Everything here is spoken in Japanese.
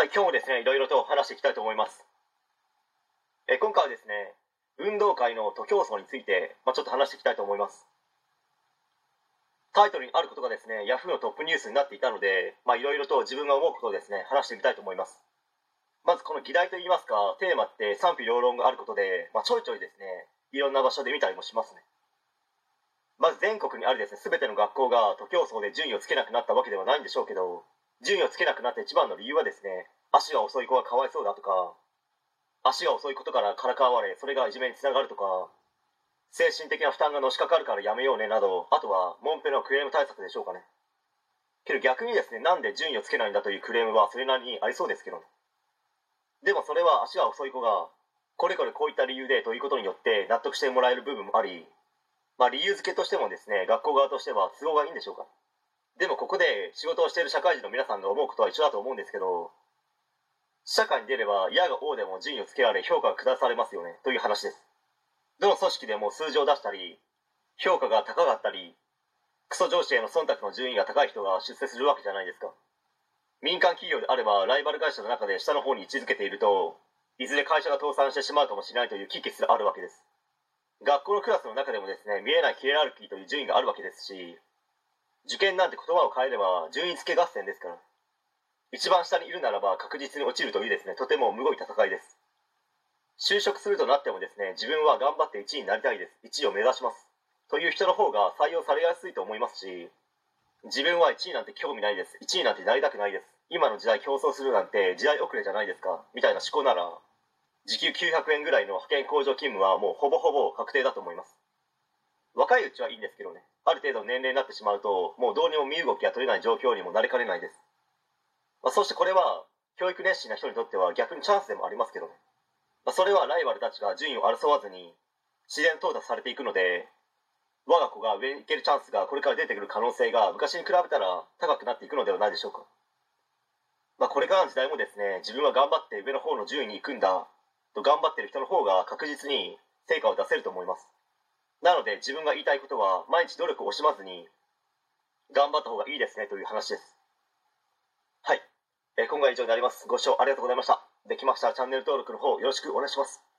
はい、今日もですね、いろいろと話していきたいと思います。え今回はですね、運動会の徒競走について、まあ、ちょっと話していきたいと思います。タイトルにあることがですね、Yahoo のトップニュースになっていたので、まあ、いろいろと自分が思うことをですね、話してみたいと思います。まずこの議題といいますか、テーマって賛否両論があることで、まあ、ちょいちょいですね、いろんな場所で見たりもしますね。まず全国にあるですね、すべての学校が徒競走で順位をつけなくなったわけではないんでしょうけど、順位をつけなくなった一番の理由はですね、足が遅い子がかわいそうだとか、足が遅いことからからかわれ、それがいじめにつながるとか、精神的な負担がのしかかるからやめようねなど、あとは、モンペのクレーム対策でしょうかね。けど逆にですね、なんで順位をつけないんだというクレームはそれなりにありそうですけどね。でもそれは足が遅い子が、これこれこういった理由でということによって納得してもらえる部分もあり、まあ理由付けとしてもですね、学校側としては都合がいいんでしょうか。ここで仕事をしている社会人の皆さんが思うことは一緒だと思うんですけど、社会に出れば嫌が王でも順位をつけられ評価が下されますよねという話です。どの組織でも数字を出したり、評価が高かったり、クソ上司への忖度の順位が高い人が出世するわけじゃないですか。民間企業であればライバル会社の中で下の方に位置づけていると、いずれ会社が倒産してしまうかもしれないという危機すらあるわけです。学校のクラスの中でもですね、見えないヒエラルキーという順位があるわけですし、受験なんて言葉を変えれば順位付け合戦ですから。一番下にいるならば確実に落ちるというですね、とてもむごい戦いです。就職するとなってもですね、自分は頑張って1位になりたいです。1位を目指します。という人の方が採用されやすいと思いますし、自分は1位なんて興味ないです。1位なんてなりたくないです。今の時代競争するなんて時代遅れじゃないですか。みたいな思考なら、時給900円ぐらいの派遣工場勤務はもうほぼほぼ確定だと思います。若いうちはいいんですけどね、ある程度年齢になってしまうと、もうどうにも身動きが取れない状況にもなりかねないです。まあ、そしてこれは、教育熱心な人にとっては逆にチャンスでもありますけどね。まあ、それはライバルたちが順位を争わずに、自然淘汰されていくので、我が子が上に行けるチャンスがこれから出てくる可能性が昔に比べたら高くなっていくのではないでしょうか。まあ、これからの時代もですね、自分は頑張って上の方の順位に行くんだ、と頑張ってる人の方が確実に成果を出せると思います。なので自分が言いたいことは毎日努力を惜しまずに頑張った方がいいですねという話です。はい。えー今回は以上になります。ご視聴ありがとうございました。できましたらチャンネル登録の方よろしくお願いします。